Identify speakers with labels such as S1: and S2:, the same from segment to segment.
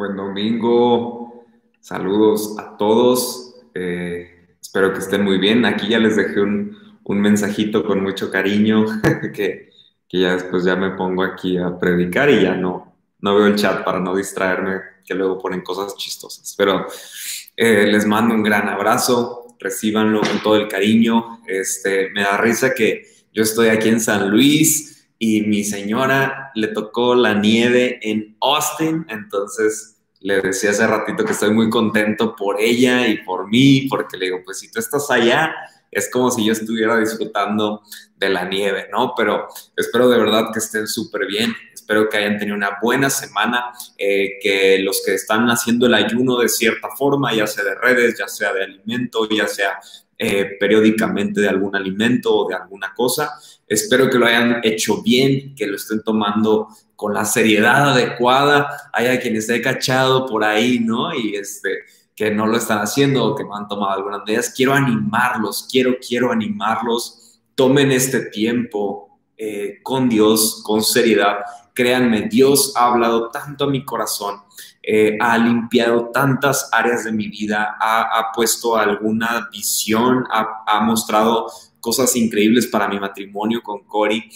S1: Buen domingo. Saludos a todos. Eh, espero que estén muy bien. Aquí ya les dejé un, mensajito con mucho cariño que, ya después ya me pongo aquí a predicar y ya no, no veo el chat para no distraerme, que luego ponen cosas chistosas. Pero eh, les mando un gran abrazo. Recíbanlo con todo el cariño. Este, me da risa que yo estoy aquí en San Luis y mi señora le tocó la nieve en Austin, entonces le decía hace ratito que estoy muy contento por ella y por mí, porque le digo, pues si tú estás allá, es como si yo estuviera disfrutando de la nieve, ¿no? Pero espero de verdad que estén súper bien, espero que hayan tenido una buena semana, eh, que los que están haciendo el ayuno de cierta forma, ya sea de redes, ya sea de alimento, ya sea eh, periódicamente de algún alimento o de alguna cosa. Espero que lo hayan hecho bien, que lo estén tomando con la seriedad adecuada. Haya quien esté cachado por ahí, ¿no? Y este, que no lo están haciendo o que no han tomado algunas medidas. Quiero animarlos, quiero, quiero animarlos. Tomen este tiempo eh, con Dios, con seriedad. Créanme, Dios ha hablado tanto a mi corazón eh, ha limpiado tantas áreas de mi vida, ha, puesto alguna visión, ha, mostrado cosas increíbles para mi matrimonio con Cory.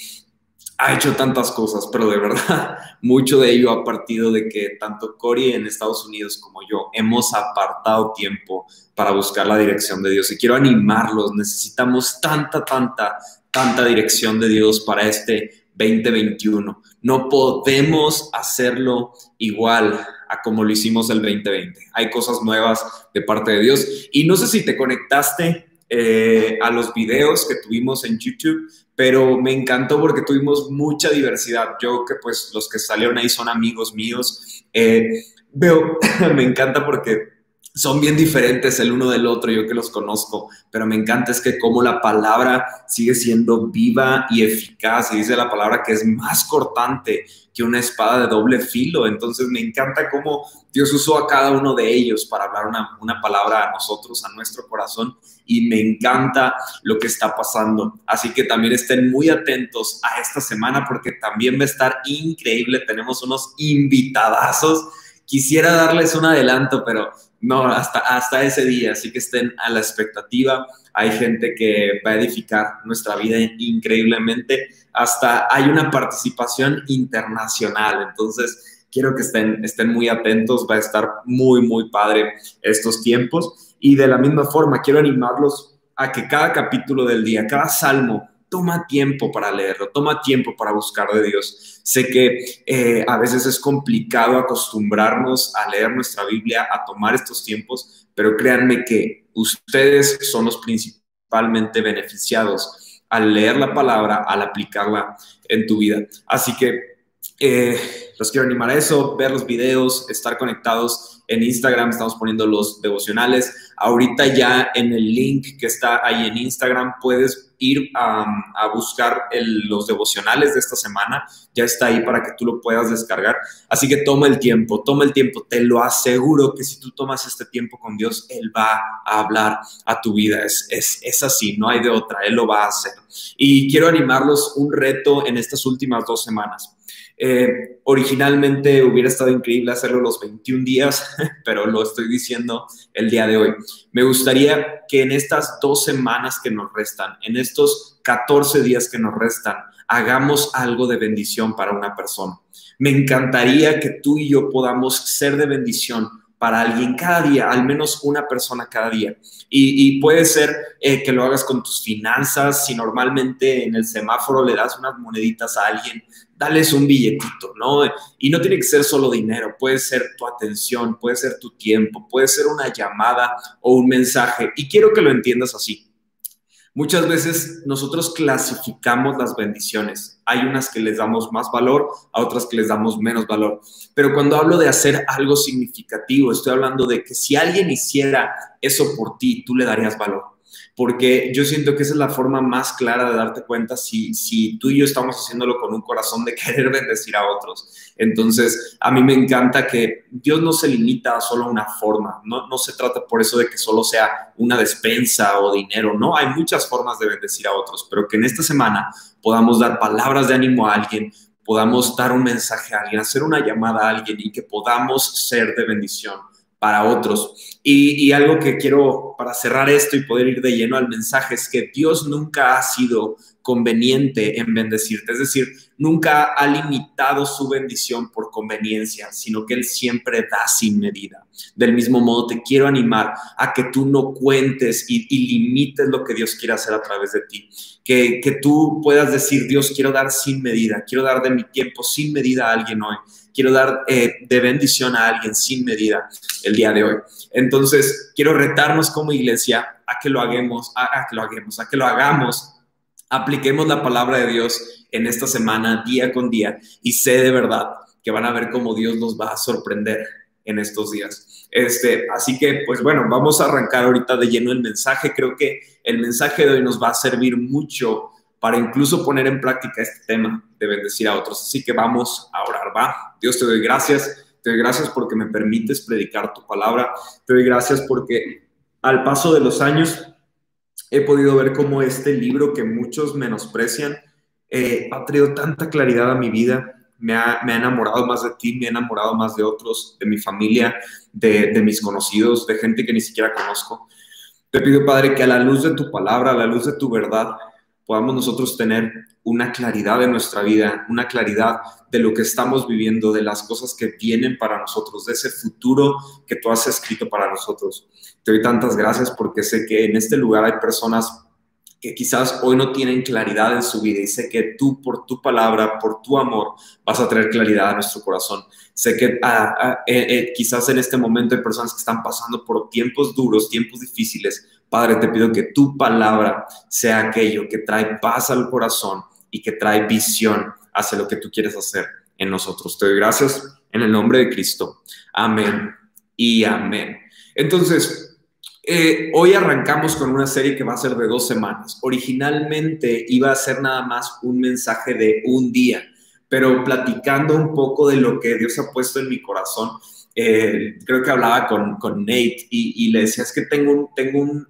S1: Ha hecho tantas cosas, pero de verdad, mucho de ello ha partido de que tanto Cory en Estados Unidos como yo hemos apartado tiempo para buscar la dirección de Dios. Y quiero animarlos, necesitamos tanta, tanta, tanta dirección de Dios para este 2021. No podemos hacerlo igual a como lo hicimos el 2020. Hay cosas nuevas de parte de Dios. Y no sé si te conectaste eh, a los videos que tuvimos en YouTube, pero me encantó porque tuvimos mucha diversidad. Yo que pues los que salieron ahí son amigos míos. Eh, veo, me encanta porque son bien diferentes el uno del otro, yo que los conozco, pero me encanta es que como la palabra sigue siendo viva y eficaz, y dice la palabra que es más cortante que una espada de doble filo, entonces me encanta cómo Dios usó a cada uno de ellos para hablar una, una palabra a nosotros, a nuestro corazón, y me encanta lo que está pasando. Así que también estén muy atentos a esta semana porque también va a estar increíble, tenemos unos invitadazos. Quisiera darles un adelanto, pero no, hasta, hasta ese día, así que estén a la expectativa. Hay gente que va a edificar nuestra vida increíblemente. Hasta hay una participación internacional. Entonces, quiero que estén, estén muy atentos. Va a estar muy, muy padre estos tiempos. Y de la misma forma, quiero animarlos a que cada capítulo del día, cada salmo, toma tiempo para leerlo, toma tiempo para buscar de Dios. Sé que eh, a veces es complicado acostumbrarnos a leer nuestra Biblia, a tomar estos tiempos, pero créanme que ustedes son los principalmente beneficiados al leer la palabra, al aplicarla en tu vida. Así que eh, los quiero animar a eso, ver los videos, estar conectados en Instagram, estamos poniendo los devocionales. Ahorita ya en el link que está ahí en Instagram puedes ir a, buscar los devocionales de esta semana. Ya está ahí para que tú lo puedas descargar. Así que toma el tiempo, toma el tiempo. Te lo aseguro que si tú tomas este tiempo con Dios, Él va a hablar a tu vida. Es, es, es así, no hay de otra. Él lo va a hacer. Y quiero animarlos un reto en estas últimas dos semanas. Eh, originalmente hubiera estado increíble hacerlo los 21 días, pero lo estoy diciendo el día de hoy. Me gustaría que en estas dos semanas que nos restan, en estos 14 días que nos restan, hagamos algo de bendición para una persona. Me encantaría que tú y yo podamos ser de bendición para alguien cada día, al menos una persona cada día. Y, puede ser eh, que lo hagas con tus finanzas, si normalmente en el semáforo le das unas moneditas a alguien, dales un billetito, ¿no? Y no tiene que ser solo dinero, puede ser tu atención, puede ser tu tiempo, puede ser una llamada o un mensaje. Y quiero que lo entiendas así. Muchas veces nosotros clasificamos las bendiciones. Hay unas que les damos más valor, a otras que les damos menos valor. Pero cuando hablo de hacer algo significativo, estoy hablando de que si alguien hiciera eso por ti, tú le darías valor porque yo siento que esa es la forma más clara de darte cuenta si, si tú y yo estamos haciéndolo con un corazón de querer bendecir a otros. Entonces, a mí me encanta que Dios no se limita a solo una forma, no, no se trata por eso de que solo sea una despensa o dinero, no, hay muchas formas de bendecir a otros, pero que en esta semana podamos dar palabras de ánimo a alguien, podamos dar un mensaje a alguien, hacer una llamada a alguien y que podamos ser de bendición para otros. Y, algo que quiero para cerrar esto y poder ir de lleno al mensaje es que Dios nunca ha sido conveniente en bendecirte. Es decir, nunca ha limitado su bendición por conveniencia, sino que Él siempre da sin medida. Del mismo modo, te quiero animar a que tú no cuentes y, limites lo que Dios quiere hacer a través de ti. Que, que tú puedas decir, Dios, quiero dar sin medida, quiero dar de mi tiempo sin medida a alguien hoy. Quiero dar eh, de bendición a alguien sin medida el día de hoy. Entonces, quiero retarnos como iglesia a que lo hagamos, a que lo hagamos, a que lo hagamos apliquemos la palabra de Dios en esta semana, día con día, y sé de verdad que van a ver cómo Dios nos va a sorprender en estos días. Este, así que, pues bueno, vamos a arrancar ahorita de lleno el mensaje. Creo que el mensaje de hoy nos va a servir mucho para incluso poner en práctica este tema de bendecir a otros. Así que vamos a orar, va. Dios te doy gracias. Te doy gracias porque me permites predicar tu palabra. Te doy gracias porque al paso de los años he podido ver cómo este libro que muchos menosprecian eh, ha traído tanta claridad a mi vida, me ha, enamorado más de ti, me ha enamorado más de otros, de mi familia, de, de mis conocidos, de gente que ni siquiera conozco. Te pido, Padre, que a la luz de tu palabra, a la luz de tu verdad, podamos nosotros tener una claridad en nuestra vida, una claridad de lo que estamos viviendo, de las cosas que vienen para nosotros, de ese futuro que tú has escrito para nosotros. Te doy tantas gracias porque sé que en este lugar hay personas que quizás hoy no tienen claridad en su vida y sé que tú por tu palabra, por tu amor, vas a traer claridad a nuestro corazón. Sé que ah, ah, eh, eh, quizás en este momento hay personas que están pasando por tiempos duros, tiempos difíciles. Padre, te pido que tu palabra sea aquello que trae paz al corazón y que trae visión hacia lo que tú quieres hacer en nosotros. Te doy gracias en el nombre de Cristo. Amén y amén. Entonces, eh, hoy arrancamos con una serie que va a ser de dos semanas. Originalmente iba a ser nada más un mensaje de un día, pero platicando un poco de lo que Dios ha puesto en mi corazón, eh, creo que hablaba con, con Nate y, le decía, es que tengo, un, tengo un,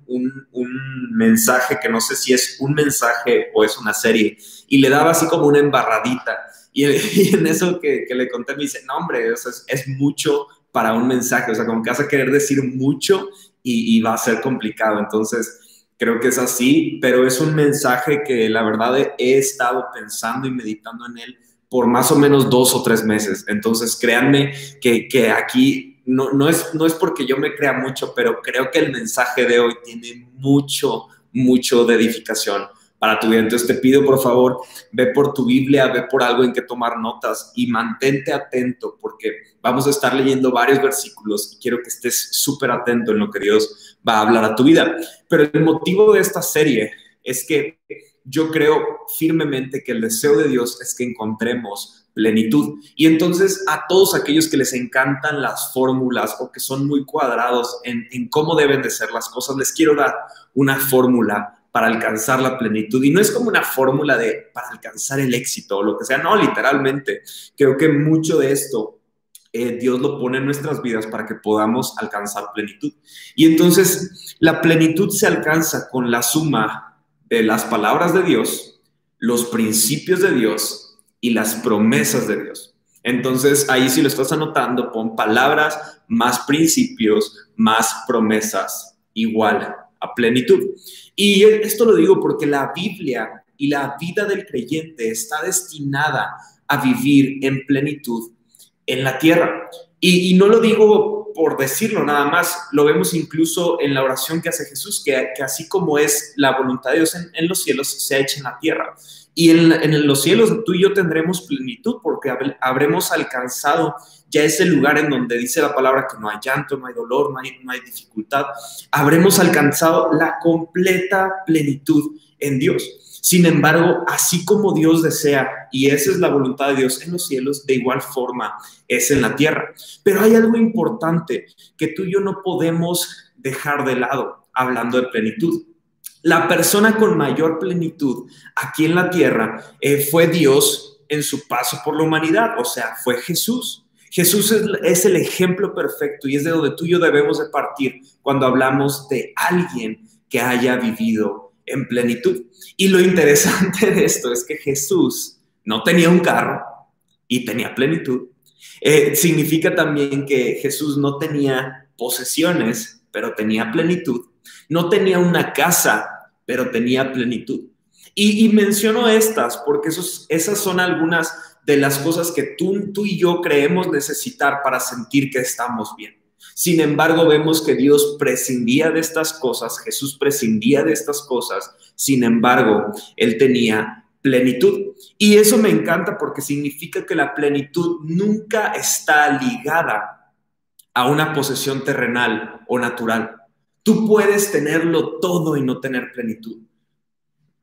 S1: un, mensaje que no sé si es un mensaje o es una serie, y le daba así como una embarradita. Y, en eso que, que, le conté me dice, no hombre, es, es mucho para un mensaje, o sea, como que vas a querer decir mucho y, va a ser complicado. Entonces, creo que es así, pero es un mensaje que la verdad he, estado pensando y meditando en él por más o menos dos o tres meses. Entonces, créanme que, que aquí no, no, es, no es porque yo me crea mucho, pero creo que el mensaje de hoy tiene mucho, mucho de edificación para tu vida. Entonces te pido, por favor, ve por tu Biblia, ve por algo en que tomar notas y mantente atento porque vamos a estar leyendo varios versículos y quiero que estés súper atento en lo que Dios va a hablar a tu vida. Pero el motivo de esta serie es que yo creo firmemente que el deseo de Dios es que encontremos plenitud. Y entonces a todos aquellos que les encantan las fórmulas o que son muy cuadrados en, cómo deben de ser las cosas, les quiero dar una fórmula para alcanzar la plenitud. Y no es como una fórmula de para alcanzar el éxito o lo que sea, no, literalmente. Creo que mucho de esto eh, Dios lo pone en nuestras vidas para que podamos alcanzar plenitud. Y entonces la plenitud se alcanza con la suma las palabras de Dios, los principios de Dios y las promesas de Dios. Entonces ahí si lo estás anotando, pon palabras más principios más promesas igual a plenitud. Y esto lo digo porque la Biblia y la vida del creyente está destinada a vivir en plenitud en la tierra. Y, no lo digo por decirlo nada más, lo vemos incluso en la oración que hace Jesús, que, así como es la voluntad de Dios en, los cielos, se hecho en la tierra. Y en, en, los cielos tú y yo tendremos plenitud porque habremos alcanzado ya ese lugar en donde dice la palabra que no hay llanto, no hay dolor, no hay, no hay dificultad, habremos alcanzado la completa plenitud en Dios. Sin embargo, así como Dios desea, y esa es la voluntad de Dios en los cielos, de igual forma es en la tierra. Pero hay algo importante que tú y yo no podemos dejar de lado hablando de plenitud. La persona con mayor plenitud aquí en la tierra eh, fue Dios en su paso por la humanidad, o sea, fue Jesús. Jesús es, el ejemplo perfecto y es de donde tú y yo debemos de partir cuando hablamos de alguien que haya vivido en plenitud. Y lo interesante de esto es que Jesús no tenía un carro, y tenía plenitud. Eh, significa también que Jesús no tenía posesiones, pero tenía plenitud. No tenía una casa, pero tenía plenitud. Y, menciono estas porque esas son algunas de las cosas que tú y yo creemos necesitar para sentir que estamos bien. Sin embargo, vemos que Dios prescindía de estas cosas, Jesús prescindía de estas cosas, sin embargo, Él tenía plenitud. Y eso me encanta porque significa que la plenitud nunca está ligada a una posesión terrenal o natural. Tú puedes tenerlo todo y no tener plenitud.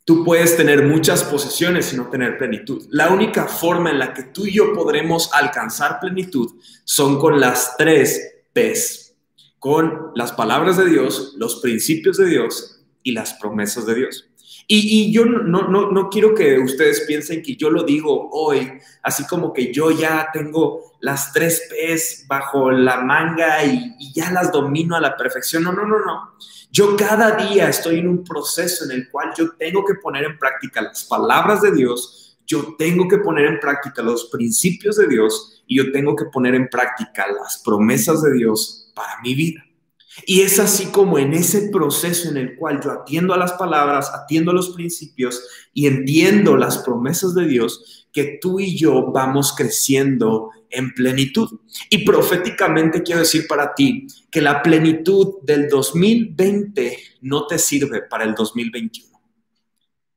S1: Tú puedes tener muchas posesiones y no tener plenitud. La única forma en la que tú y yo podremos alcanzar plenitud son con las tres P's, con las palabras de Dios, los principios de Dios y las promesas de Dios. Y, yo no, no, no, quiero que ustedes piensen que yo lo digo hoy, así como que yo ya tengo las tres P's bajo la manga y, y ya las domino a la perfección. No, no, no, no. Yo cada día estoy en un proceso en el cual yo tengo que poner en práctica las palabras de Dios, yo tengo que poner en práctica los principios de Dios y yo tengo que poner en práctica las promesas de Dios para mi vida. Y es así como en ese proceso en el cual yo atiendo a las palabras, atiendo a los principios y entiendo las promesas de Dios, que tú y yo vamos creciendo en plenitud. Y proféticamente quiero decir para ti que la plenitud del 2020 no te sirve para el 2021.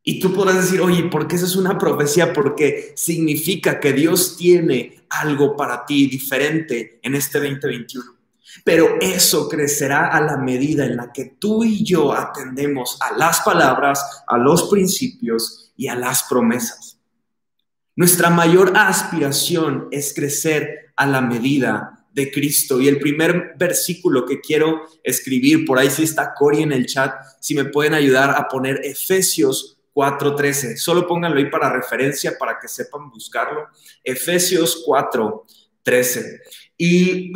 S1: Y tú podrás decir, oye, ¿por qué esa es una profecía? Porque significa que Dios tiene algo para ti diferente en este 2021. Pero eso crecerá a la medida en la que tú y yo atendemos a las palabras, a los principios y a las promesas. Nuestra mayor aspiración es crecer a la medida de Cristo. Y el primer versículo que quiero escribir, por ahí sí está Cori en el chat, si me pueden ayudar a poner Efesios 4.13. Solo pónganlo ahí para referencia, para que sepan buscarlo. Efesios 4.13. Y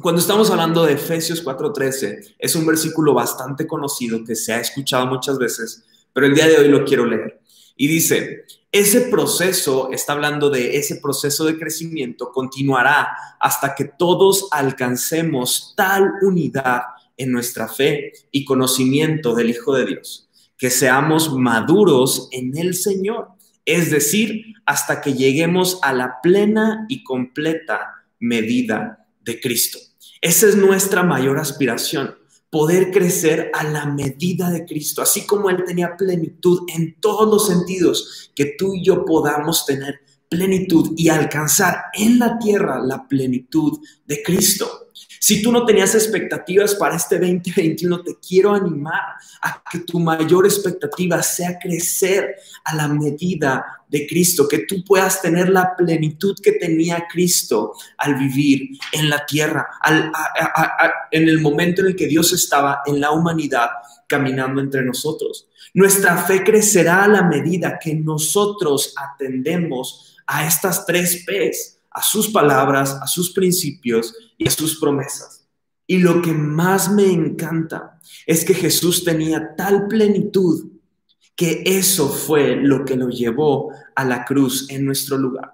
S1: cuando estamos hablando de Efesios 4:13, es un versículo bastante conocido que se ha escuchado muchas veces, pero el día de hoy lo quiero leer. Y dice, ese proceso, está hablando de ese proceso de crecimiento, continuará hasta que todos alcancemos tal unidad en nuestra fe y conocimiento del Hijo de Dios, que seamos maduros en el Señor, es decir, hasta que lleguemos a la plena y completa medida de Cristo. Esa es nuestra mayor aspiración, poder crecer a la medida de Cristo, así como Él tenía plenitud en todos los sentidos, que tú y yo podamos tener plenitud y alcanzar en la tierra la plenitud de Cristo. Si tú no tenías expectativas para este 2021, te quiero animar a que tu mayor expectativa sea crecer a la medida de Cristo, que tú puedas tener la plenitud que tenía Cristo al vivir en la tierra, en el momento en el que Dios estaba en la humanidad caminando entre nosotros. Nuestra fe crecerá a la medida que nosotros atendemos a estas tres P's a sus palabras, a sus principios y a sus promesas. Y lo que más me encanta es que Jesús tenía tal plenitud que eso fue lo que lo llevó a la cruz en nuestro lugar.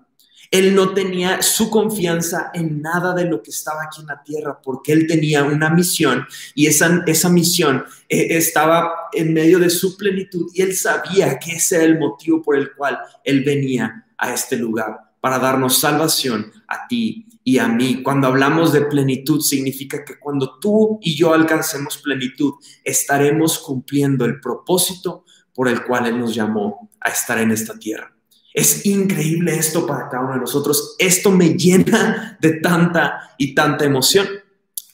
S1: Él no tenía su confianza en nada de lo que estaba aquí en la tierra porque él tenía una misión y esa, esa misión eh, estaba en medio de su plenitud y él sabía que ese era el motivo por el cual él venía a este lugar para darnos salvación a ti y a mí. Cuando hablamos de plenitud, significa que cuando tú y yo alcancemos plenitud, estaremos cumpliendo el propósito por el cual Él nos llamó a estar en esta tierra. Es increíble esto para cada uno de nosotros. Esto me llena de tanta y tanta emoción.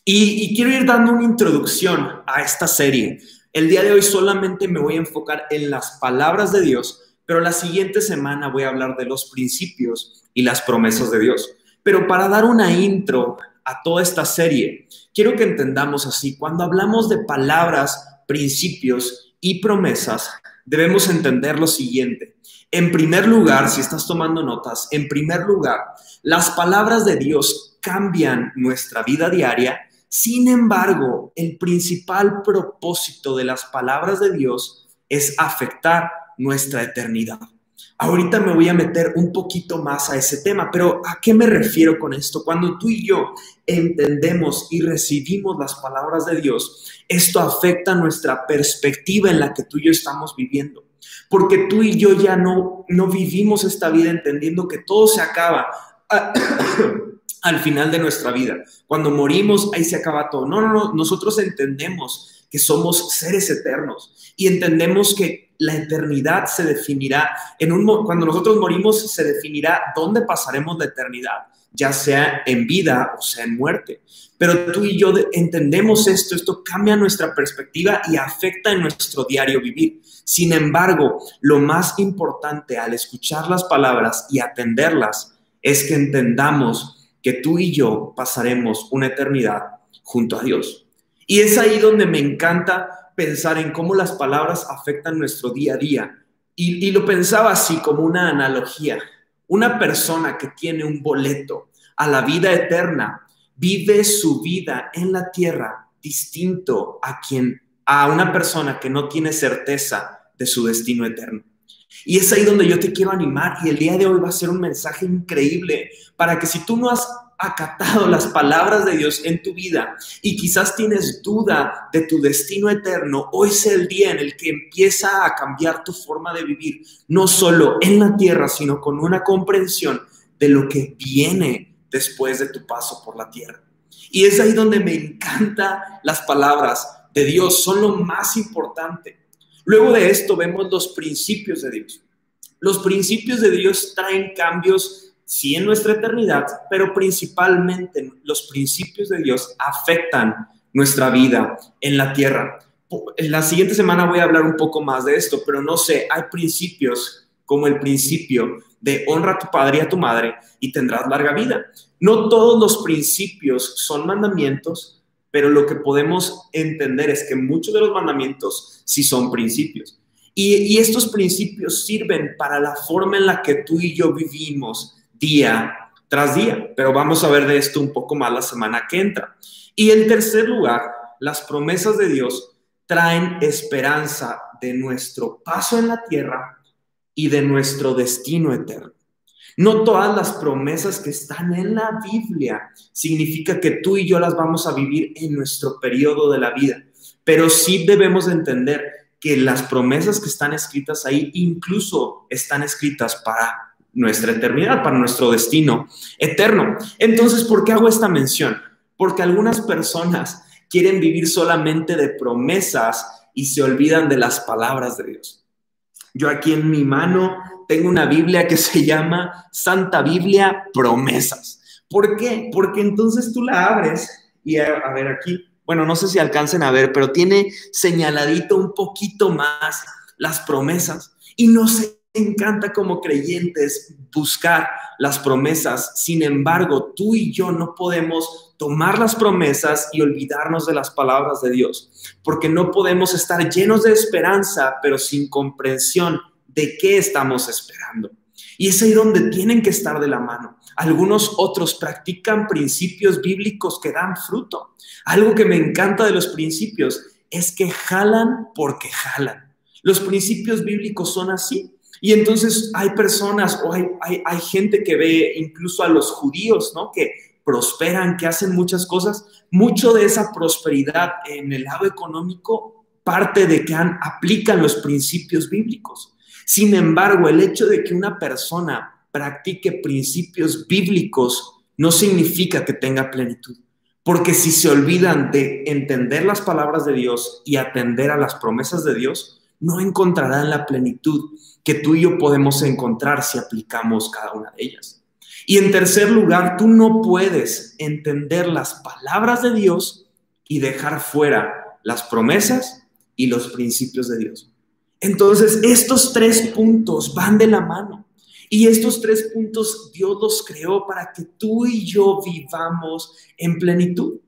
S1: Y, y, quiero ir dando una introducción a esta serie. El día de hoy solamente me voy a enfocar en las palabras de Dios, pero la siguiente semana voy a hablar de los principios y las promesas de Dios. Pero para dar una intro a toda esta serie, quiero que entendamos así, cuando hablamos de palabras, principios y promesas, debemos entender lo siguiente. En primer lugar, si estás tomando notas, en primer lugar, las palabras de Dios cambian nuestra vida diaria. Sin embargo, el principal propósito de las palabras de Dios es afectar nuestra eternidad.
S2: Ahorita me voy a meter un poquito más a ese tema, pero ¿a qué me refiero con esto? Cuando tú y yo entendemos y recibimos las palabras de Dios, esto afecta nuestra perspectiva en la que tú y yo estamos viviendo. Porque tú y yo ya no, no vivimos esta vida entendiendo que todo se acaba al final de nuestra vida. Cuando morimos, ahí se acaba todo. No, no, no, nosotros entendemos que somos seres eternos y entendemos que la eternidad se definirá en un cuando nosotros morimos se definirá dónde pasaremos la eternidad, ya sea en vida o sea en muerte. Pero tú y yo entendemos esto, esto cambia nuestra perspectiva y afecta en nuestro diario vivir. Sin embargo, lo más importante al escuchar las palabras y atenderlas es que entendamos que tú y yo pasaremos una eternidad junto a Dios. Y es ahí donde me encanta pensar en cómo las palabras afectan nuestro día a día. Y, lo pensaba así como una analogía. Una persona que tiene un boleto a la vida eterna vive su vida en la tierra distinto a quien a una persona que no tiene certeza de su destino eterno. Y es ahí donde yo te quiero animar y el día de hoy va a ser un mensaje increíble para que si tú no has acatado las palabras de Dios en tu vida y quizás tienes duda de tu destino eterno, hoy es el día en el que empieza a cambiar tu forma de vivir, no solo en la tierra, sino con una comprensión de lo que viene después de tu paso por la tierra. Y es ahí donde me encantan las palabras de Dios, son lo más importante. Luego de esto vemos los principios de Dios. Los principios de Dios traen cambios sí en nuestra eternidad, pero principalmente los principios de Dios afectan nuestra vida en la tierra. La siguiente semana voy a hablar un poco más de esto, pero no sé, hay principios como el principio de honra a tu padre y a tu madre y tendrás larga vida. No todos los principios son mandamientos, pero lo que podemos entender es que muchos de los mandamientos sí son principios. Y, y estos principios sirven para la forma en la que tú y yo vivimos día tras día, pero vamos a ver de esto un poco más la semana que entra. Y en tercer lugar, las promesas de Dios traen esperanza de nuestro paso en la tierra y de nuestro destino eterno. No todas las promesas que están en la Biblia significa que tú y yo las vamos a vivir en nuestro periodo de la vida, pero sí debemos entender que las promesas que están escritas ahí incluso están escritas para nuestra eternidad, para nuestro destino eterno. Entonces, ¿por qué hago esta mención? Porque algunas personas quieren vivir solamente de promesas y se olvidan de las palabras de Dios. Yo aquí en mi mano tengo una Biblia que se llama Santa Biblia Promesas. ¿Por qué? Porque entonces tú la abres y a, ver aquí, bueno, no sé si alcancen a ver, pero tiene señaladito un poquito más las promesas y no sé encanta como creyentes buscar las promesas. Sin embargo, tú y yo no podemos tomar las promesas y olvidarnos de las palabras de Dios, porque no podemos estar llenos de esperanza, pero sin comprensión de qué estamos esperando. Y es ahí donde tienen que estar de la mano. Algunos otros practican principios bíblicos que dan fruto. Algo que me encanta de los principios es que jalan porque jalan. Los principios bíblicos son así. Y entonces hay personas o hay, hay, gente que ve incluso a los judíos, ¿no? Que prosperan, que hacen muchas cosas. Mucho de esa prosperidad en el lado económico parte de que han, aplican los principios bíblicos. Sin embargo, el hecho de que una persona practique principios bíblicos no significa que tenga plenitud. Porque si se olvidan de entender las palabras de Dios y atender a las promesas de Dios, no encontrarán la plenitud que tú y yo podemos encontrar si aplicamos cada una de ellas. Y en tercer lugar, tú no puedes entender las palabras de Dios y dejar fuera las promesas y los principios de Dios. Entonces, estos tres puntos van de la mano. Y estos tres puntos Dios los creó para que tú y yo vivamos en plenitud.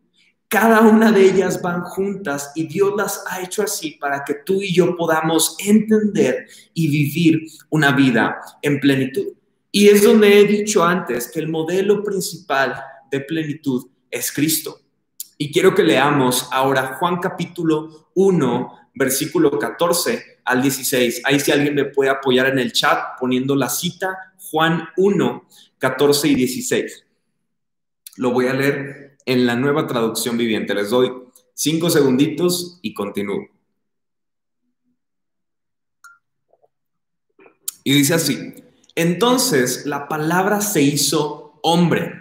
S2: Cada una de ellas van juntas y Dios las ha hecho así para que tú y yo podamos entender y vivir una vida en plenitud. Y es donde he dicho antes que el modelo principal de plenitud es Cristo. Y quiero que leamos ahora Juan capítulo 1, versículo 14 al 16. Ahí si alguien me puede apoyar en el chat poniendo la cita, Juan 1, 14 y 16. Lo voy a leer en la nueva traducción viviente. Les doy cinco segunditos y continúo. Y dice así, entonces la palabra se hizo hombre.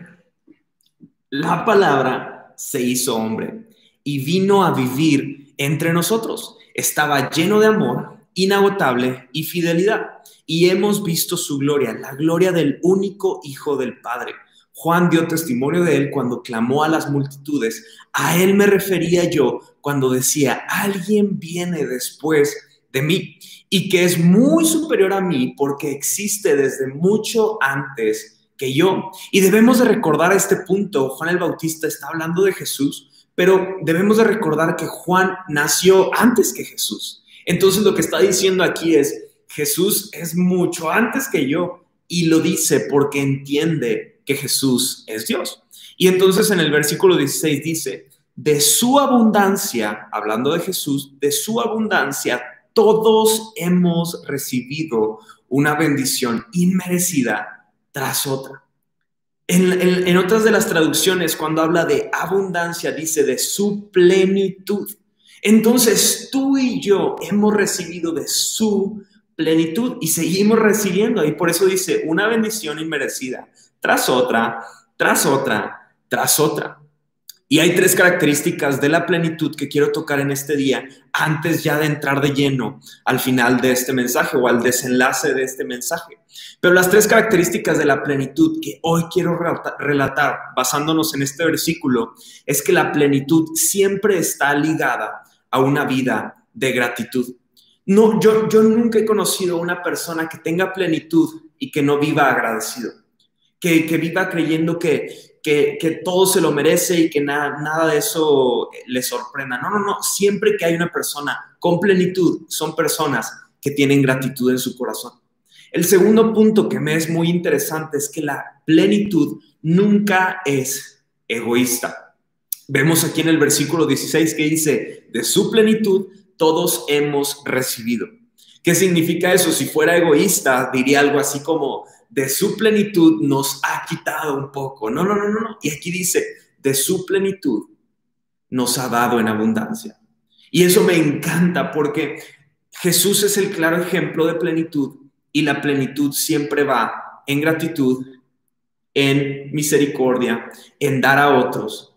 S2: La palabra se hizo hombre y vino a vivir entre nosotros. Estaba lleno de amor, inagotable y fidelidad. Y hemos visto su gloria, la gloria del único Hijo del Padre. Juan dio testimonio de él cuando clamó a las multitudes. A él me refería yo cuando decía, alguien viene después de mí y que es muy superior a mí porque existe desde mucho antes que yo. Y debemos de recordar este punto, Juan el Bautista está hablando de Jesús, pero debemos de recordar que Juan nació antes que Jesús. Entonces lo que está diciendo aquí es, Jesús es mucho antes que yo y lo dice porque entiende que Jesús es Dios. Y entonces en el versículo 16 dice, de su abundancia, hablando de Jesús, de su abundancia todos hemos recibido una bendición inmerecida tras otra. En, otras de las traducciones, cuando habla de abundancia, dice de su plenitud. Entonces tú y yo hemos recibido de su plenitud y seguimos recibiendo. Y por eso dice una bendición inmerecida tras otra, tras otra, tras otra. Y hay tres características de la plenitud que quiero tocar en este día antes ya de entrar de lleno al final de este mensaje o al desenlace de este mensaje. Pero las tres características de la plenitud que hoy quiero relatar basándonos en este versículo es que la plenitud siempre está ligada a una vida de gratitud. No, yo, yo nunca he conocido una persona que tenga plenitud y que no viva agradecido, que, que viva creyendo que, que, todo se lo merece y que nada, nada de eso le sorprenda. No, no, no. Siempre que hay una persona con plenitud, son personas que tienen gratitud en su corazón. El segundo punto que me es muy interesante es que la plenitud nunca es egoísta. Vemos aquí en el versículo 16 que dice, de su plenitud todos hemos recibido. ¿Qué significa eso? Si fuera egoísta, diría algo así como, de su plenitud nos ha quitado un poco. No, no, no, no. Y aquí dice, de su plenitud nos ha dado en abundancia. Y eso me encanta porque Jesús es el claro ejemplo de plenitud y la plenitud siempre va en gratitud, en misericordia, en dar a otros.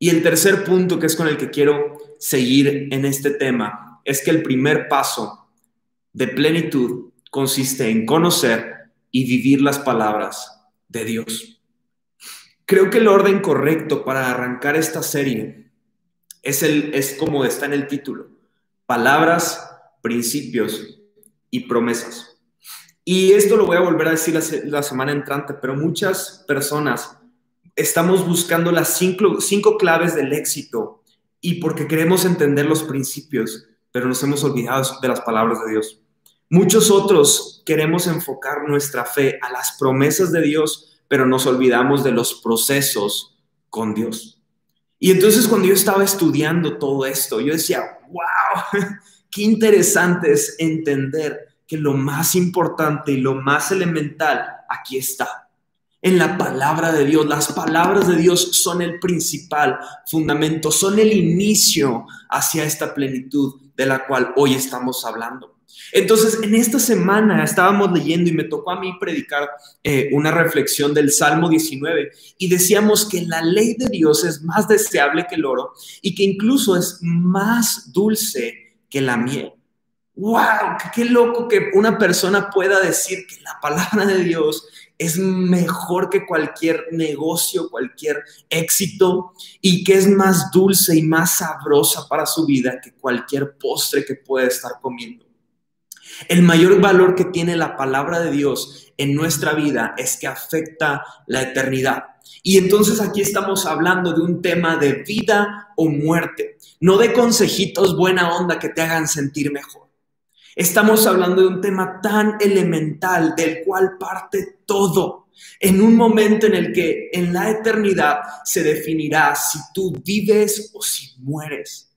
S2: Y el tercer punto que es con el que quiero seguir en este tema es que el primer paso de plenitud consiste en conocer y vivir las palabras de Dios. Creo que el orden correcto para arrancar esta serie es, el, es como está en el título, palabras, principios y promesas. Y esto lo voy a volver a decir la, semana entrante, pero muchas personas estamos buscando las cinco, cinco claves del éxito y porque queremos entender los principios, pero nos hemos olvidado de las palabras de Dios. Muchos otros queremos enfocar nuestra fe a las promesas de Dios, pero nos olvidamos de los procesos con Dios. Y entonces cuando yo estaba estudiando todo esto, yo decía, wow, qué interesante es entender que lo más importante y lo más elemental aquí está. En la palabra de Dios, las palabras de Dios son el principal fundamento, son el inicio hacia esta plenitud de la cual hoy estamos hablando. Entonces, en esta semana estábamos leyendo y me tocó a mí predicar eh, una reflexión del Salmo 19 y decíamos que la ley de Dios es más deseable que el oro y que incluso es más dulce que la miel. ¡Wow! Qué loco que una persona pueda decir que la palabra de Dios es mejor que cualquier negocio, cualquier éxito y que es más dulce y más sabrosa para su vida que cualquier postre que pueda estar comiendo. El mayor valor que tiene la palabra de Dios en nuestra vida es que afecta la eternidad. Y entonces aquí estamos hablando de un tema de vida o muerte, no de consejitos buena onda que te hagan sentir mejor. Estamos hablando de un tema tan elemental del cual parte todo, en un momento en el que en la eternidad se definirá si tú vives o si mueres.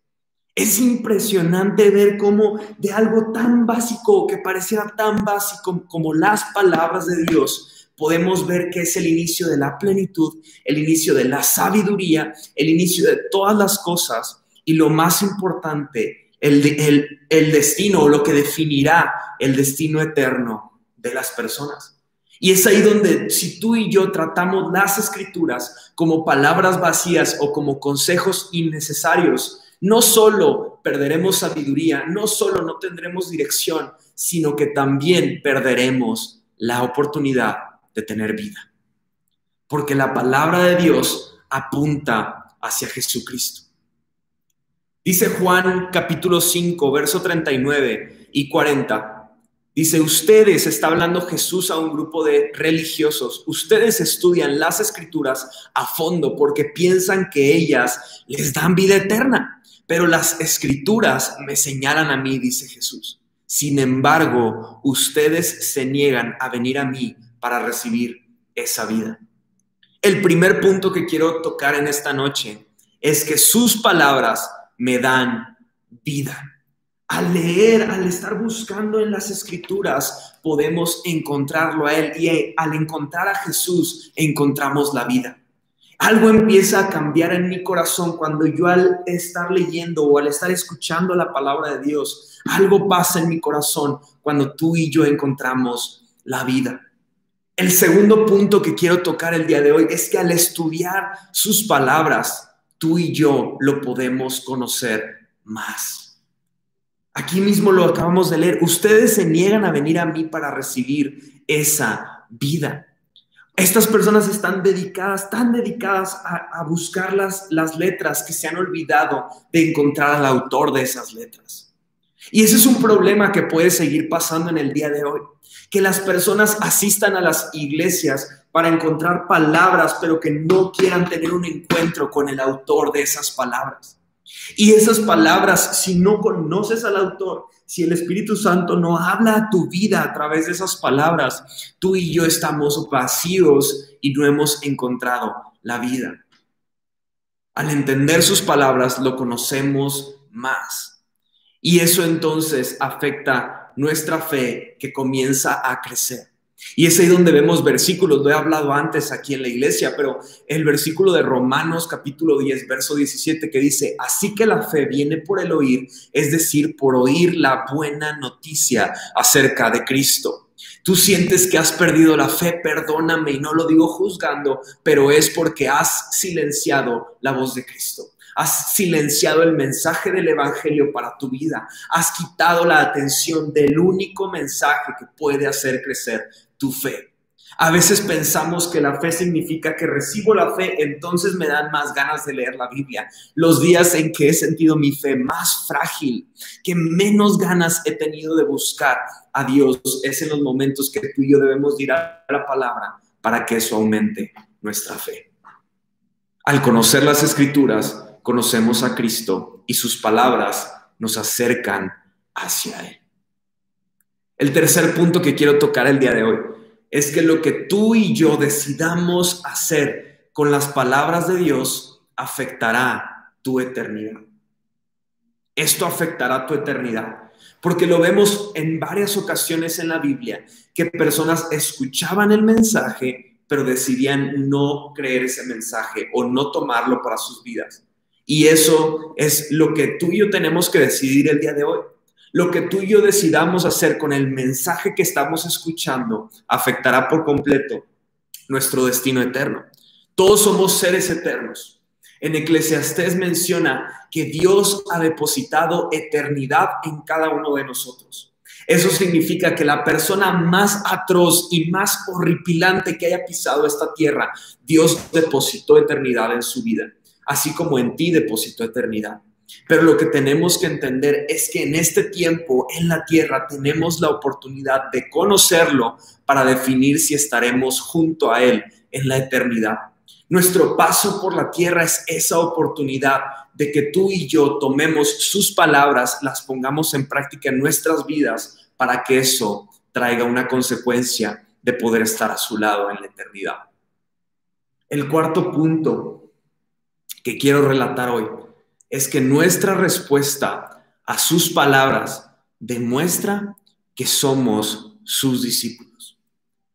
S2: Es impresionante ver cómo de algo tan básico, que pareciera tan básico como las palabras de Dios, podemos ver que es el inicio de la plenitud, el inicio de la sabiduría, el inicio de todas las cosas y lo más importante, el, el, el destino o lo que definirá el destino eterno de las personas. Y es ahí donde si tú y yo tratamos las escrituras como palabras vacías o como consejos innecesarios, no solo perderemos sabiduría, no solo no tendremos dirección, sino que también perderemos la oportunidad de tener vida. Porque la palabra de Dios apunta hacia Jesucristo. Dice Juan capítulo 5, verso 39 y 40. Dice, ustedes, está hablando Jesús a un grupo de religiosos, ustedes estudian las escrituras a fondo porque piensan que ellas les dan vida eterna, pero las escrituras me señalan a mí, dice Jesús. Sin embargo, ustedes se niegan a venir a mí para recibir esa vida. El primer punto que quiero tocar en esta noche es que sus palabras me dan vida. Al leer, al estar buscando en las escrituras, podemos encontrarlo a Él y al encontrar a Jesús encontramos la vida. Algo empieza a cambiar en mi corazón cuando yo al estar leyendo o al estar escuchando la palabra de Dios, algo pasa en mi corazón cuando tú y yo encontramos la vida. El segundo punto que quiero tocar el día de hoy es que al estudiar sus palabras, tú y yo lo podemos conocer más. Aquí mismo lo acabamos de leer. Ustedes se niegan a venir a mí para recibir esa vida. Estas personas están dedicadas, tan dedicadas a, buscar las, las letras que se han olvidado de encontrar al autor de esas letras. Y ese es un problema que puede seguir pasando en el día de hoy. Que las personas asistan a las iglesias para encontrar palabras, pero que no quieran tener un encuentro con el autor de esas palabras. Y esas palabras, si no conoces al autor, si el Espíritu Santo no habla a tu vida a través de esas palabras, tú y yo estamos vacíos y no hemos encontrado la vida. Al entender sus palabras, lo conocemos más. Y eso entonces afecta nuestra fe que comienza a crecer. Y es ahí donde vemos versículos, lo he hablado antes aquí en la iglesia, pero el versículo de Romanos capítulo 10, verso 17 que dice, así que la fe viene por el oír, es decir, por oír la buena noticia acerca de Cristo. Tú sientes que has perdido la fe, perdóname y no lo digo juzgando, pero es porque has silenciado la voz de Cristo. Has silenciado el mensaje del Evangelio para tu vida. Has quitado la atención del único mensaje que puede hacer crecer tu fe. A veces pensamos que la fe significa que recibo la fe, entonces me dan más ganas de leer la Biblia. Los días en que he sentido mi fe más frágil, que menos ganas he tenido de buscar a Dios, es en los momentos que tú y yo debemos ir a la palabra para que eso aumente nuestra fe. Al conocer las escrituras, conocemos a Cristo y sus palabras nos acercan hacia Él. El tercer punto que quiero tocar el día de hoy es que lo que tú y yo decidamos hacer con las palabras de Dios afectará tu eternidad. Esto afectará tu eternidad, porque lo vemos en varias ocasiones en la Biblia, que personas escuchaban el mensaje, pero decidían no creer ese mensaje o no tomarlo para sus vidas. Y eso es lo que tú y yo tenemos que decidir el día de hoy. Lo que tú y yo decidamos hacer con el mensaje que estamos escuchando afectará por completo nuestro destino eterno. Todos somos seres eternos. En Eclesiastés menciona que Dios ha depositado eternidad en cada uno de nosotros. Eso significa que la persona más atroz y más horripilante que haya pisado esta tierra, Dios depositó eternidad en su vida, así como en ti depositó eternidad. Pero lo que tenemos que entender es que en este tiempo en la tierra tenemos la oportunidad de conocerlo para definir si estaremos junto a Él en la eternidad. Nuestro paso por la tierra es esa oportunidad de que tú y yo tomemos sus palabras, las pongamos en práctica en nuestras vidas para que eso traiga una consecuencia de poder estar a su lado en la eternidad. El cuarto punto que quiero relatar hoy es que nuestra respuesta a sus palabras demuestra que somos sus discípulos.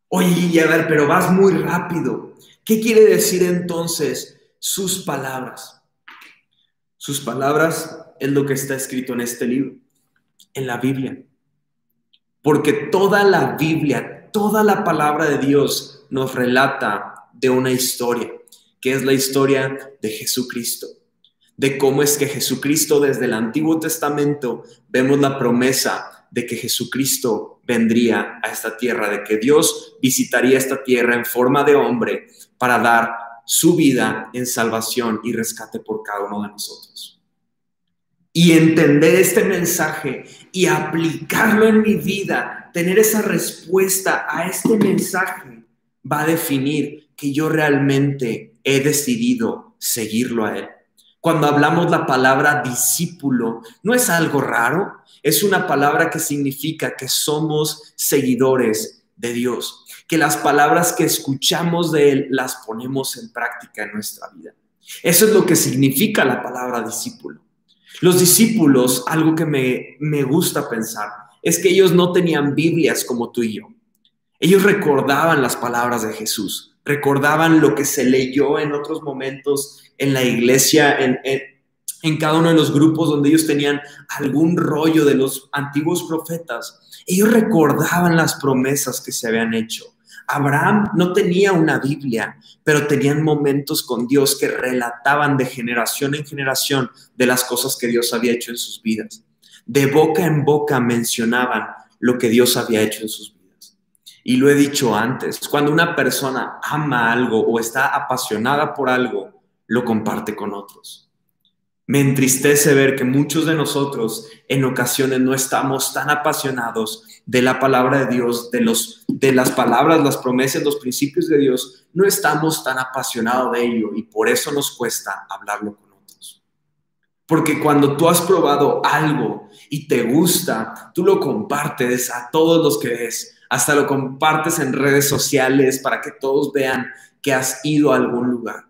S2: Oye, a ver, pero vas muy rápido. ¿Qué quiere decir entonces sus palabras? Sus palabras es lo que está escrito en este libro, en la Biblia. Porque toda la Biblia, toda la palabra de Dios nos relata de una historia, que es la historia de Jesucristo de cómo es que Jesucristo desde el Antiguo Testamento vemos la promesa de que Jesucristo vendría a esta tierra, de que Dios visitaría esta tierra en forma de hombre para dar su vida en salvación y rescate por cada uno de nosotros. Y entender este mensaje y aplicarlo en mi vida, tener esa respuesta a este mensaje, va a definir que yo realmente he decidido seguirlo a Él. Cuando hablamos la palabra discípulo, no es algo raro, es una palabra que significa que somos seguidores de Dios, que las palabras que escuchamos de Él las ponemos en práctica en nuestra vida. Eso es lo que significa la palabra discípulo. Los discípulos, algo que me, me gusta pensar, es que ellos no tenían Biblias como tú y yo. Ellos recordaban las palabras de Jesús, recordaban lo que se leyó en otros momentos en la iglesia, en, en, cada uno de los grupos donde ellos tenían algún rollo de los antiguos profetas. Ellos recordaban las promesas que se habían hecho. Abraham no tenía una Biblia, pero tenían momentos con Dios que relataban de generación en generación de las cosas que Dios había hecho en sus vidas. De boca en boca mencionaban lo que Dios había hecho en sus vidas. Y lo he dicho antes, cuando una persona ama algo o está apasionada por algo, lo comparte con otros. Me entristece ver que muchos de nosotros en ocasiones no estamos tan apasionados de la palabra de Dios, de, los, de las palabras, las promesas, los principios de Dios, no estamos tan apasionados de ello y por eso nos cuesta hablarlo con otros. Porque cuando tú has probado algo y te gusta, tú lo compartes a todos los que ves, hasta lo compartes en redes sociales para que todos vean que has ido a algún lugar.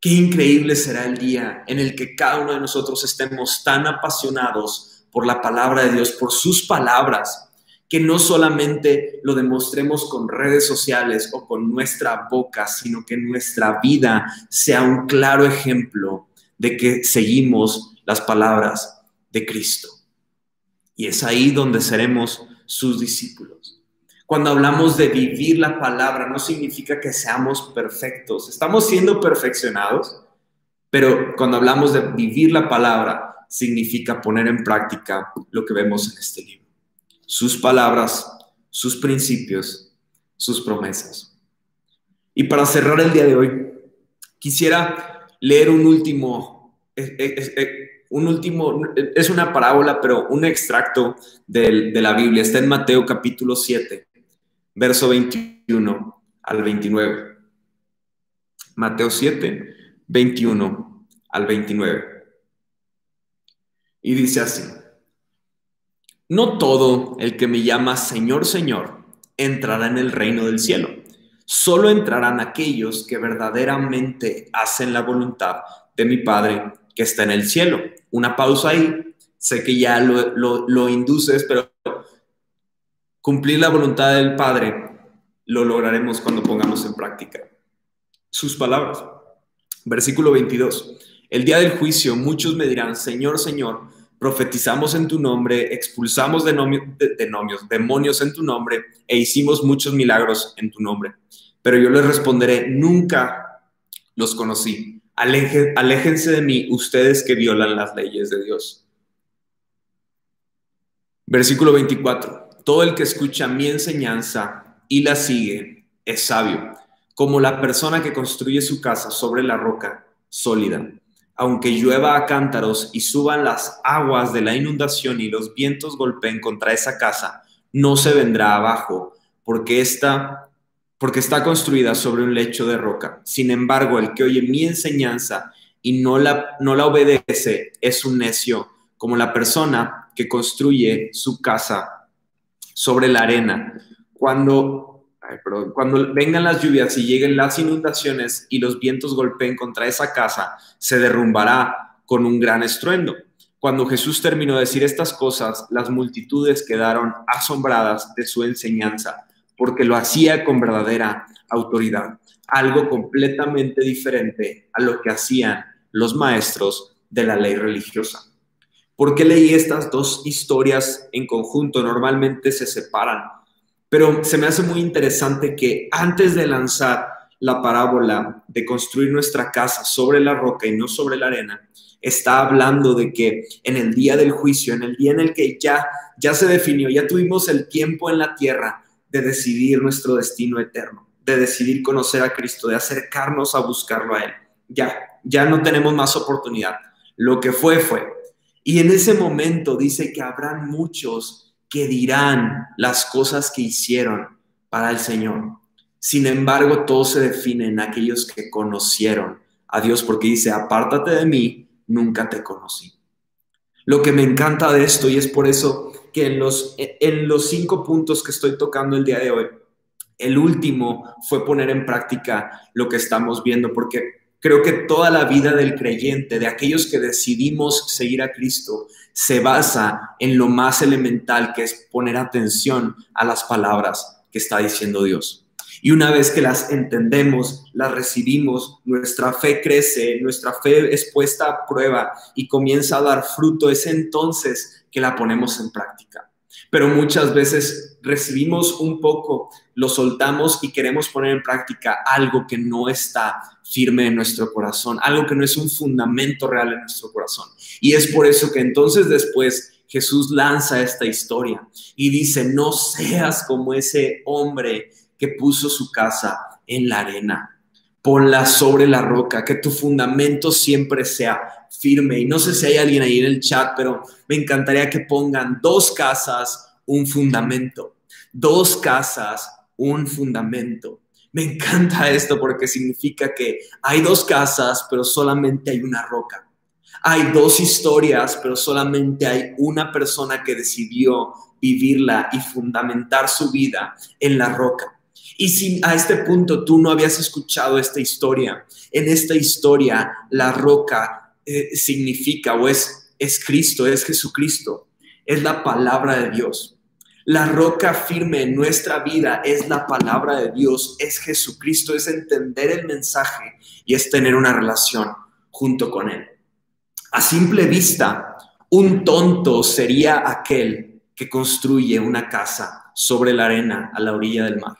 S2: Qué increíble será el día en el que cada uno de nosotros estemos tan apasionados por la palabra de Dios, por sus palabras, que no solamente lo demostremos con redes sociales o con nuestra boca, sino que nuestra vida sea un claro ejemplo de que seguimos las palabras de Cristo. Y es ahí donde seremos sus discípulos. Cuando hablamos de vivir la palabra, no significa que seamos perfectos. Estamos siendo perfeccionados, pero cuando hablamos de vivir la palabra, significa poner en práctica lo que vemos en este libro. Sus palabras, sus principios, sus promesas. Y para cerrar el día de hoy, quisiera leer un último, un último, es una parábola, pero un extracto de, de la Biblia. Está en Mateo capítulo 7 verso 21 al 29. Mateo 7, 21 al 29. Y dice así, no todo el que me llama Señor, Señor, entrará en el reino del cielo. Solo entrarán aquellos que verdaderamente hacen la voluntad de mi Padre que está en el cielo. Una pausa ahí. Sé que ya lo, lo, lo induces, pero Cumplir la voluntad del Padre lo lograremos cuando pongamos en práctica sus palabras. Versículo 22. El día del juicio muchos me dirán, Señor, Señor, profetizamos en tu nombre, expulsamos demonios en tu nombre e hicimos muchos milagros en tu nombre. Pero yo les responderé, nunca los conocí. aléjense de mí ustedes que violan las leyes de Dios. Versículo 24. Todo el que escucha mi enseñanza y la sigue es sabio, como la persona que construye su casa sobre la roca sólida. Aunque llueva a cántaros y suban las aguas de la inundación y los vientos golpeen contra esa casa, no se vendrá abajo, porque está, construida sobre un lecho de roca. Sin embargo, el que oye mi enseñanza y no la, no la obedece es un necio, como la persona que construye su casa sobre la arena. Cuando, cuando vengan las lluvias y lleguen las inundaciones y los vientos golpeen contra esa casa, se derrumbará con un gran estruendo. Cuando Jesús terminó de decir estas cosas, las multitudes quedaron asombradas de su enseñanza, porque lo hacía con verdadera autoridad, algo completamente diferente a lo que hacían los maestros de la ley religiosa. ¿Por qué leí estas dos historias en conjunto? Normalmente se separan, pero se me hace muy interesante que antes de lanzar la parábola de construir nuestra casa sobre la roca y no sobre la arena, está hablando de que en el día del juicio, en el día en el que ya, ya se definió, ya tuvimos el tiempo en la tierra de decidir nuestro destino eterno, de decidir conocer a Cristo, de acercarnos a buscarlo a Él. Ya, ya no tenemos más oportunidad. Lo que fue, fue. Y en ese momento dice que habrán muchos que dirán las cosas que hicieron para el Señor. Sin embargo, todo se define en aquellos que conocieron a Dios, porque dice, apártate de mí, nunca te conocí. Lo que me encanta de esto, y es por eso que en los, en los cinco puntos que estoy tocando el día de hoy, el último fue poner en práctica lo que estamos viendo, porque Creo que toda la vida del creyente, de aquellos que decidimos seguir a Cristo, se basa en lo más elemental que es poner atención a las palabras que está diciendo Dios. Y una vez que las entendemos, las recibimos, nuestra fe crece, nuestra fe es puesta a prueba y comienza a dar fruto, es entonces que la ponemos en práctica pero muchas veces recibimos un poco, lo soltamos y queremos poner en práctica algo que no está firme en nuestro corazón, algo que no es un fundamento real en nuestro corazón. Y es por eso que entonces después Jesús lanza esta historia y dice, no seas como ese hombre que puso su casa en la arena. Ponla sobre la roca, que tu fundamento siempre sea firme. Y no sé si hay alguien ahí en el chat, pero me encantaría que pongan dos casas, un fundamento. Dos casas, un fundamento. Me encanta esto porque significa que hay dos casas, pero solamente hay una roca. Hay dos historias, pero solamente hay una persona que decidió vivirla y fundamentar su vida en la roca. Y si a este punto tú no habías escuchado esta historia, en esta historia la roca eh, significa o es, es Cristo, es Jesucristo, es la palabra de Dios. La roca firme en nuestra vida es la palabra de Dios, es Jesucristo, es entender el mensaje y es tener una relación junto con Él. A simple vista, un tonto sería aquel que construye una casa sobre la arena a la orilla del mar.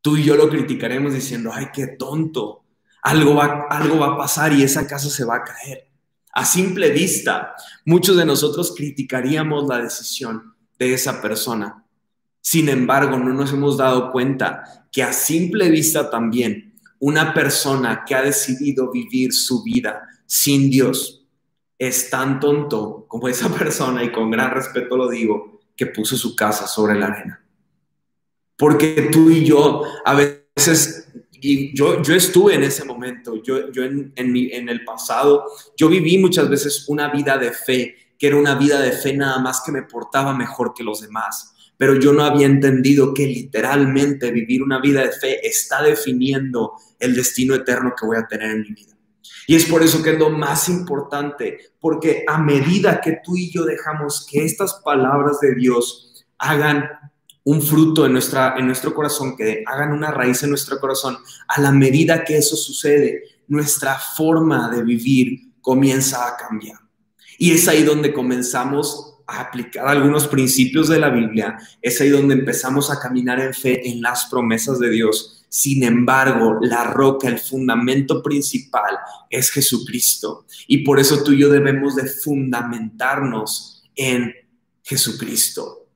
S2: Tú y yo lo criticaremos diciendo, ay, qué tonto, algo va, algo va a pasar y esa casa se va a caer. A simple vista, muchos de nosotros criticaríamos la decisión de esa persona. Sin embargo, no nos hemos dado cuenta que a simple vista también una persona que ha decidido vivir su vida sin Dios es tan tonto como esa persona, y con gran respeto lo digo, que puso su casa sobre la arena. Porque tú y yo a veces y yo, yo estuve en ese momento, yo, yo en, en, mi, en el pasado, yo viví muchas veces una vida de fe, que era una vida de fe nada más que me portaba mejor que los demás, pero yo no había entendido que literalmente vivir una vida de fe está definiendo el destino eterno que voy a tener en mi vida. Y es por eso que es lo más importante, porque a medida que tú y yo dejamos que estas palabras de Dios hagan un fruto en, nuestra, en nuestro corazón, que hagan una raíz en nuestro corazón, a la medida que eso sucede, nuestra forma de vivir comienza a cambiar. Y es ahí donde comenzamos a aplicar algunos principios de la Biblia, es ahí donde empezamos a caminar en fe en las promesas de Dios. Sin embargo, la roca, el fundamento principal es Jesucristo. Y por eso tú y yo debemos de fundamentarnos en Jesucristo.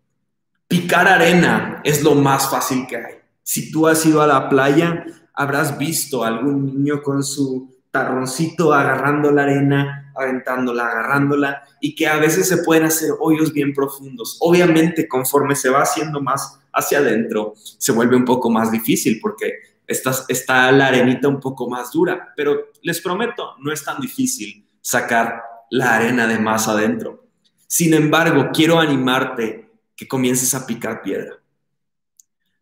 S2: Picar arena es lo más fácil que hay. Si tú has ido a la playa, habrás visto a algún niño con su tarroncito agarrando la arena, aventándola, agarrándola, y que a veces se pueden hacer hoyos bien profundos. Obviamente, conforme se va haciendo más hacia adentro, se vuelve un poco más difícil porque está, está la arenita un poco más dura, pero les prometo, no es tan difícil sacar la arena de más adentro. Sin embargo, quiero animarte que comiences a picar piedra.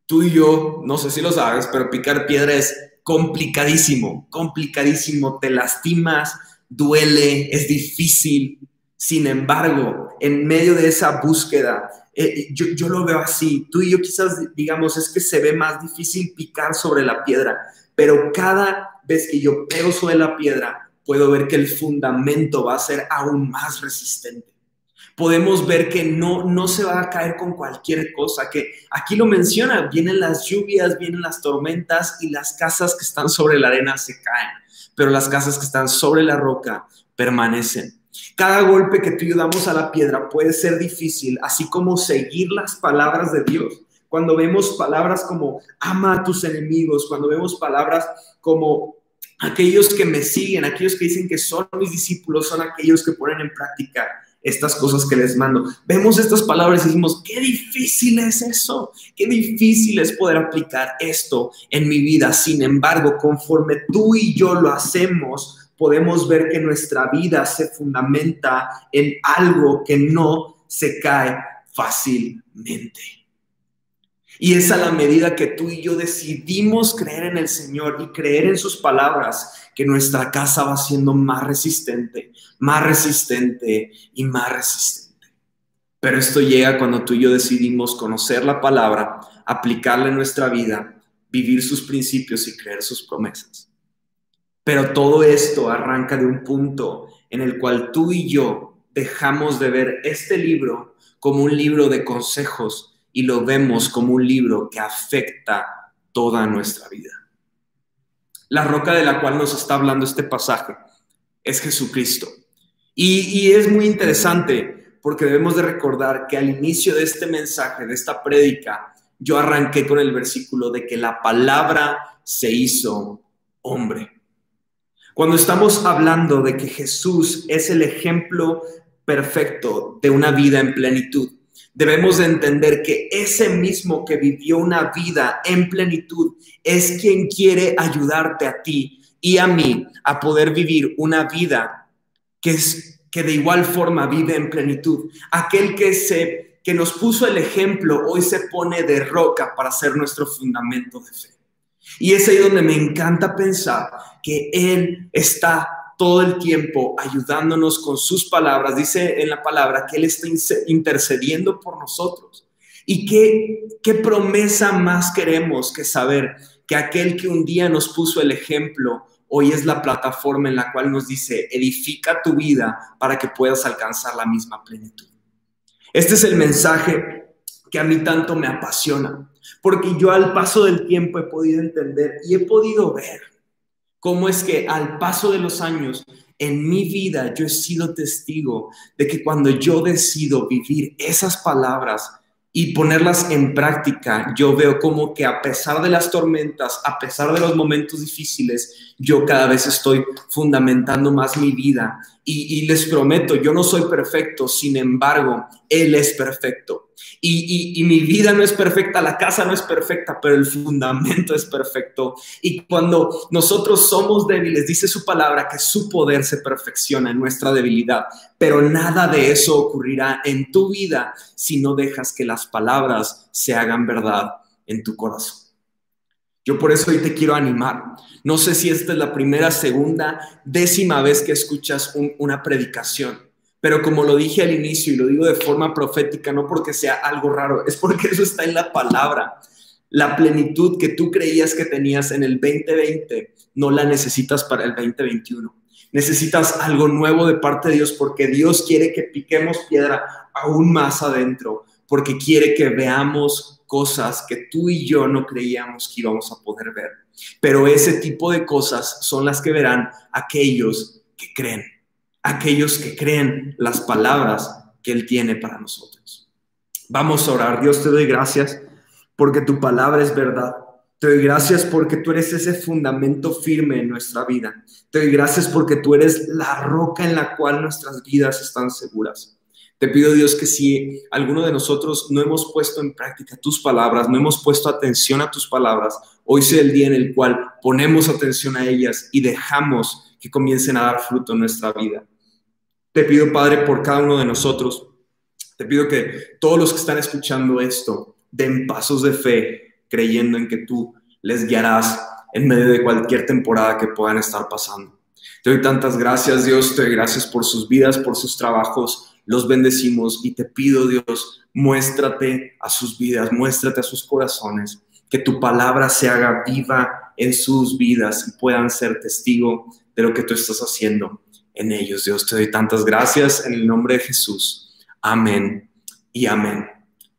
S2: Tú y yo, no sé si lo sabes, pero picar piedra es complicadísimo, complicadísimo. Te lastimas, duele, es difícil. Sin embargo, en medio de esa búsqueda, eh, yo, yo, lo veo así. Tú y yo quizás digamos, es que se ve más difícil picar sobre la piedra, pero cada vez que yo pego sobre la piedra, puedo ver que el fundamento va a ser aún más resistente podemos ver que no, no se va a caer con cualquier cosa, que aquí lo menciona, vienen las lluvias, vienen las tormentas y las casas que están sobre la arena se caen, pero las casas que están sobre la roca permanecen. Cada golpe que tú y damos a la piedra puede ser difícil, así como seguir las palabras de Dios. Cuando vemos palabras como ama a tus enemigos, cuando vemos palabras como aquellos que me siguen, aquellos que dicen que son mis discípulos, son aquellos que ponen en práctica estas cosas que les mando. Vemos estas palabras y decimos, qué difícil es eso, qué difícil es poder aplicar esto en mi vida. Sin embargo, conforme tú y yo lo hacemos, podemos ver que nuestra vida se fundamenta en algo que no se cae fácilmente. Y es a la medida que tú y yo decidimos creer en el Señor y creer en sus palabras que nuestra casa va siendo más resistente, más resistente y más resistente. Pero esto llega cuando tú y yo decidimos conocer la palabra, aplicarla en nuestra vida, vivir sus principios y creer sus promesas. Pero todo esto arranca de un punto en el cual tú y yo dejamos de ver este libro como un libro de consejos y lo vemos como un libro que afecta toda nuestra vida. La roca de la cual nos está hablando este pasaje es Jesucristo. Y, es muy interesante porque debemos de recordar que al inicio de este mensaje, de esta prédica, yo arranqué con el versículo de que la palabra se hizo hombre. Cuando estamos hablando de que Jesús es el ejemplo perfecto de una vida en plenitud, debemos de entender que ese mismo que vivió una vida en plenitud es quien quiere ayudarte a ti y a mí a poder vivir una vida que, es, que de igual forma vive en plenitud. Aquel que, se, que nos puso el ejemplo hoy se pone de roca para ser nuestro fundamento de fe. Y es ahí donde me encanta pensar que Él está todo el tiempo ayudándonos con sus palabras. Dice en la palabra que Él está intercediendo por nosotros. ¿Y qué, qué promesa más queremos que saber que aquel que un día nos puso el ejemplo, hoy es la plataforma en la cual nos dice, edifica tu vida para que puedas alcanzar la misma plenitud? Este es el mensaje que a mí tanto me apasiona, porque yo al paso del tiempo he podido entender y he podido ver cómo es que al paso de los años en mi vida yo he sido testigo de que cuando yo decido vivir esas palabras y ponerlas en práctica, yo veo como que a pesar de las tormentas, a pesar de los momentos difíciles, yo cada vez estoy fundamentando más mi vida. Y, y les prometo, yo no soy perfecto, sin embargo, Él es perfecto. Y, mi vida no es perfecta, la casa no es perfecta, pero el fundamento es perfecto. Y cuando nosotros somos débiles, dice su palabra que su poder se perfecciona en nuestra debilidad, pero nada de eso ocurrirá en tu vida si no dejas que las palabras se hagan verdad en tu corazón. Yo por eso hoy te quiero animar. No sé si esta es la primera, segunda, décima vez que escuchas una predicación. Pero como lo dije al inicio y lo digo de forma profética, no porque sea algo raro, es porque eso está en la palabra. La plenitud que tú creías que tenías en el 2020 no la necesitas para el 2021. Necesitas algo nuevo de parte de Dios porque Dios quiere que piquemos piedra aún más adentro, porque quiere que veamos cosas que tú y yo no creíamos que íbamos a poder ver. Pero ese tipo de cosas son las que verán aquellos que creen aquellos que creen las palabras que Él tiene para nosotros. Vamos a orar. Dios, te doy gracias porque tu palabra es verdad. Te doy gracias porque tú eres ese fundamento firme en nuestra vida. Te doy gracias porque tú eres la roca en la cual nuestras vidas están seguras. Te pido Dios que si alguno de nosotros no hemos puesto en práctica tus palabras, no hemos puesto atención a tus palabras, hoy sea el día en el cual ponemos atención a ellas y dejamos que comiencen a dar fruto en nuestra vida. Te pido, Padre, por cada uno de nosotros, te pido que todos los que están escuchando esto den pasos de fe, creyendo en que tú les guiarás en medio de cualquier temporada que puedan estar pasando. Te doy tantas gracias, Dios, te doy gracias por sus vidas, por sus trabajos. Los bendecimos y te pido, Dios, muéstrate a sus vidas, muéstrate a sus corazones, que tu palabra se haga viva en sus vidas y puedan ser testigo de lo que tú estás haciendo en ellos. Dios, te doy tantas gracias en el nombre de Jesús. Amén y amén.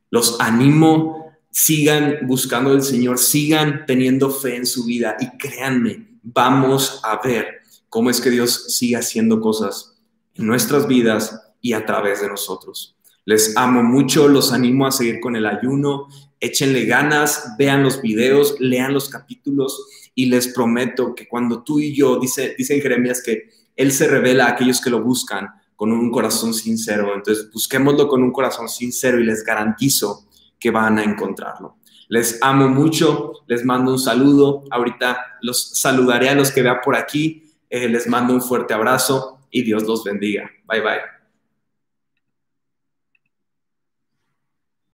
S2: Los animo, sigan buscando al Señor, sigan teniendo fe en su vida y créanme, vamos a ver cómo es que Dios sigue haciendo cosas en nuestras vidas y a través de nosotros. Les amo mucho, los animo a seguir con el ayuno, échenle ganas, vean los videos, lean los capítulos y les prometo que cuando tú y yo, dice, dice Jeremías que Él se revela a aquellos que lo buscan con un corazón sincero. Entonces, busquémoslo con un corazón sincero y les garantizo que van a encontrarlo. Les amo mucho, les mando un saludo. Ahorita los saludaré a los que vea por aquí. Eh, les mando un fuerte abrazo y Dios los bendiga. Bye bye.